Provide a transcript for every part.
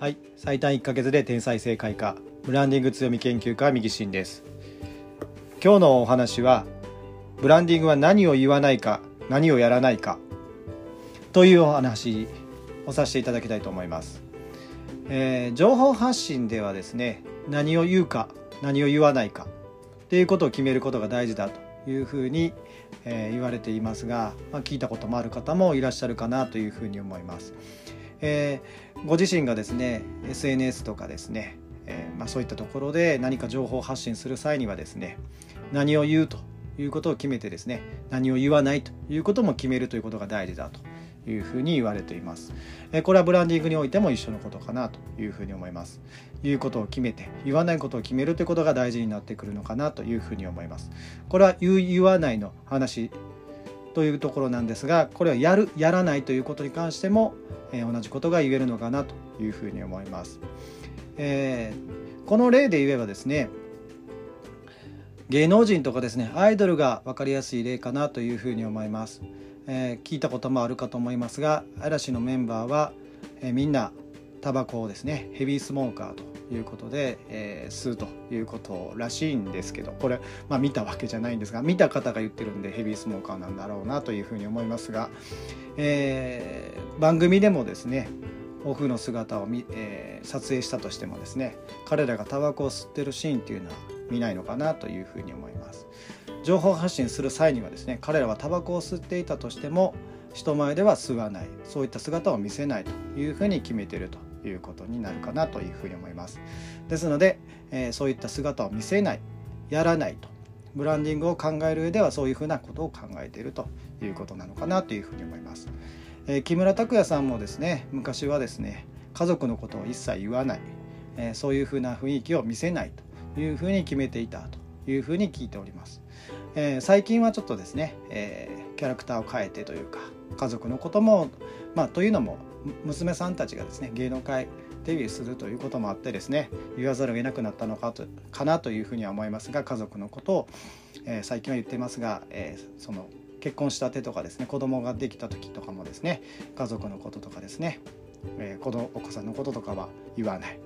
はい。最短1ヶ月で天才正解家ブランディング強み研究家右進です。今日のお話はブランディングは何を言わないか何をやらないか。というお話をさせていただきたいと思います、えー、情報発信ではですね何を言うか何を言わないか。っていうことを決めることが大事だというふうに、えー、言われていますが、まあ、聞いたこともある方もいらっしゃるかなというふうに思います。えー、ご自身がですね SNS とかですね、えー、まあ、そういったところで何か情報発信する際にはですね何を言うということを決めてですね何を言わないということも決めるということが大事だというふうに言われています。これはブランディングにおいても一緒のことかなというふうに思います。言うことを決めて言わないことを決めるということが大事になってくるのかなというふうに思います。これは言う言わないの話というところなんですがこれはやるやらないということに関しても、えー、同じことが言えるのかなというふうに思います。えー、この例で言えばですね芸能人とかですねアイドルが分かりやすい例かなというふうに思います。えー、聞いたこともあるかと思いますが嵐のメンバーは、えー、みんなタバコをですねヘビースモーカーということで、えー、吸うということらしいんですけどこれ、まあ、見たわけじゃないんですが見た方が言ってるんでヘビースモーカーなんだろうなというふうに思いますが、えー、番組でもですねオフの姿を見、えー、撮影したとしてもですね彼らがタバコを吸ってるシーンっていうのは見ないのかなというふうに思います。情報発信する際にはですね彼らはタバコを吸っていたとしても人前では吸わないそういった姿を見せないというふうに決めてるということになるかなというふうに思います。ですので、えー、そういった姿を見せないやらないと。ブランディングを考える上ではそういうふうなことを考えているということなのかなというふうに思います、えー、木村拓哉さんもですね昔はですね家族のことを一切言わない、えー、そういうふうな雰囲気を見せないというふうに決めていたというふうに聞いております、えー、最近はちょっとですね、えキャラクターを変えてというか家族のこともまあというのも娘さんたちがですね芸能界デビューするということもあってですね言わざるを得なくなったのかとかなというふうには思いますが家族のことを、えー、最近は言ってますが、えー、その結婚したてとかですね子供ができた時とかもですね家族のこととかですね、えー、子供お子さんのこととかは言わない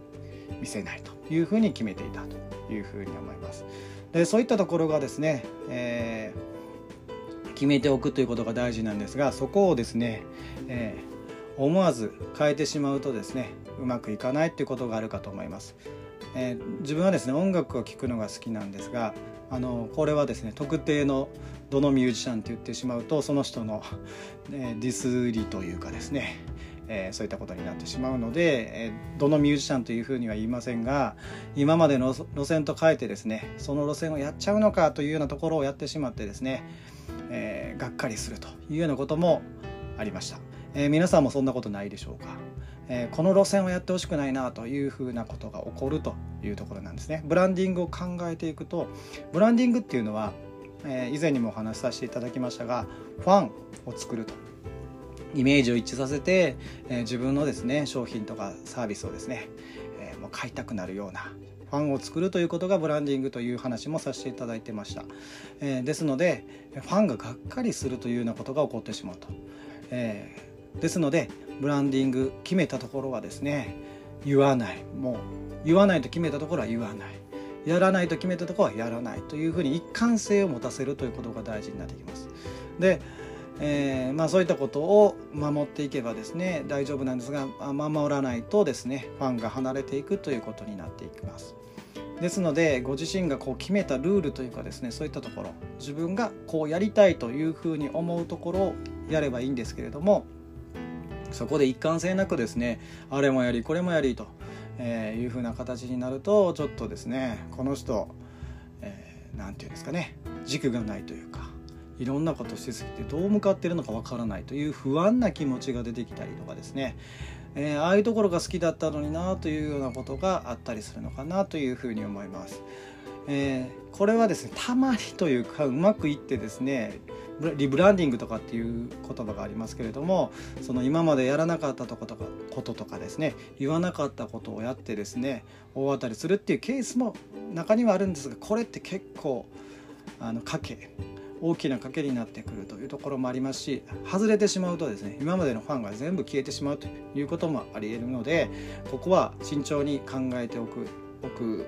見せないというふうに決めていたというふうに思います。でそういったところがですね、えー、決めておくということが大事なんですがそこをですね、えー思わず変えてしまうとですねうまくいかないっていうことがあるかと思います。えー、自分はですね音楽を聴くのが好きなんですがあのこれはですね特定のどのミュージシャンって言ってしまうとその人の、えー、ディスりというかですね、えー、そういったことになってしまうので、えどのミュージシャンというふうには言いませんが今までの路線と変えてですねその路線をやっちゃうのかというようなところをやってしまってですね、えがっかりするというようなこともありました。えー、皆さんもそんなことないでしょうか、えー、この路線をやってほしくないなというふうなことが起こるというところなんですね。ブランディングを考えていくとブランディングっていうのは、えー、以前にもお話しさせていただきましたがファンを作ると。イメージを一致させて、え、自分のですね商品とかサービスをですね、え、もう買いたくなるようなファンを作るということがブランディングという話もさせていただいてました、え、ですのでファンががっかりするというようなことが起こってしまうと、えー、ですのでブランディング決めたところはですね言わないもう言わないと決めたところは言わないやらないと決めたところはやらないというふうに一貫性を持たせるということが大事になってきます。でえー、まあ、そういったことを守っていけばですね大丈夫なんですが守らないとですねファンが離れていくということになっていきます。ですのでご自身がこう決めたルールというかですねそういったところ自分がこうやりたいというふうに思うところをやればいいんですけれどもそこで一貫性なくですねあれもやりこれもやりと、えいうふうな形になるとちょっとですねこの人何、えー、て言うんですかね軸がないというかいろんなことしすぎてどう向かってるのかわからないという不安な気持ちが出てきたりとかですね、えー、ああいうところが好きだったのになというようなことがあったりするのかなというふうに思います。えー、これはですねたまにというかうまくいってですねリブランディングとかっていう言葉がありますけれどもその今までやらなかったとことかこととかですね言わなかったことをやってですね大当たりするっていうケースも中にはあるんですがこれって結構あの賭け大きな賭けになってくるというところもありますし外れてしまうとですね今までのファンが全部消えてしまうということもありえるのでここは慎重に考えておくおく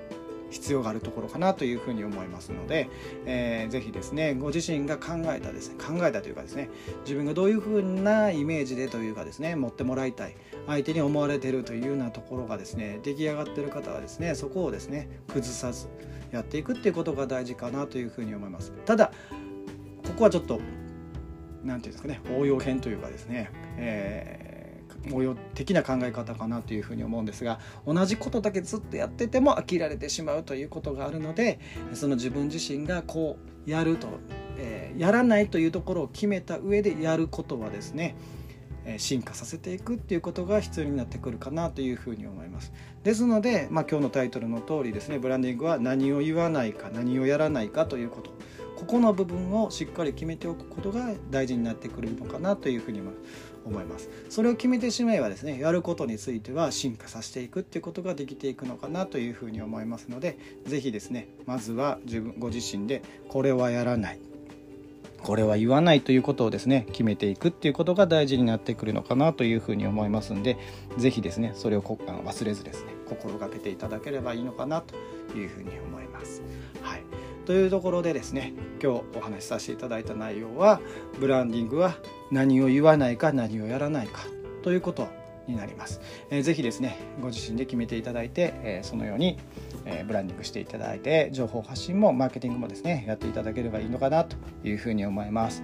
必要があるところかなというふうに思いますので、えー、ぜひですねご自身が考えたですね考えたというかですね自分がどういうふうなイメージでというかですね持ってもらいたい相手に思われてるというようなところがですね出来上がってる方はですねそこをですね崩さずやっていくっていうことが大事かなというふうに思います。ただここはちょっと何て言うんですかね応用編というかですね、えー応用的な考え方かなというふうに思うんですが同じことだけずっとやってても飽きられてしまうということがあるのでその自分自身がこうやると、えー、やらないというところを決めた上でやることはですね進化させていくっていうことが必要になってくるかなというふうに思います。ですので、まあ、今日のタイトルの通りですねブランディングは何を言わないか何をやらないかということ。ここの部分をしっかり決めておくことが大事になってくるのかなというふうに思いますそれを決めてしまえばですねやることについては進化させていくっていうことができていくのかなというふうに思いますので是非ですねまずは自分ご自身でこれはやらないこれは言わないということをですね決めていくっていうことが大事になってくるのかなというふうに思いますんで是非ですねそれを忘れずですね心がけていただければいいのかなというふうに思います。というところでですね今日お話しさせていただいた内容はブランディングは何を言わないか何をやらないかということになります。えー、ぜひですねご自身で決めていただいて、えー、そのように、えー、ブランディングしていただいて情報発信もマーケティングもですねやっていただければいいのかなというふうに思います。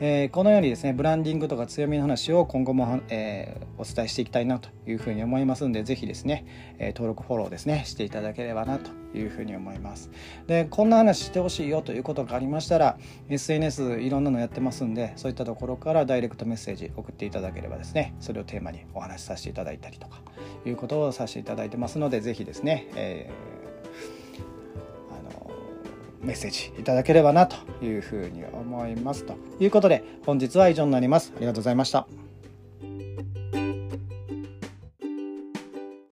えー、このようにですねブランディングとか強みの話を今後も、えー、お伝えしていきたいなというふうに思いますのでぜひですね、えー、登録フォローですねしていただければなというふうに思います。でこんな話してほしいよということがありましたら SNS いろんなのやってますんでそういったところからダイレクトメッセージ送っていただければですねそれをテーマにお話しさせていただいたりとかいうことをさせていただいてますのでぜひですね、えーメッセージいただければなというふうに思いますということで本日は以上になります。ありがとうございました。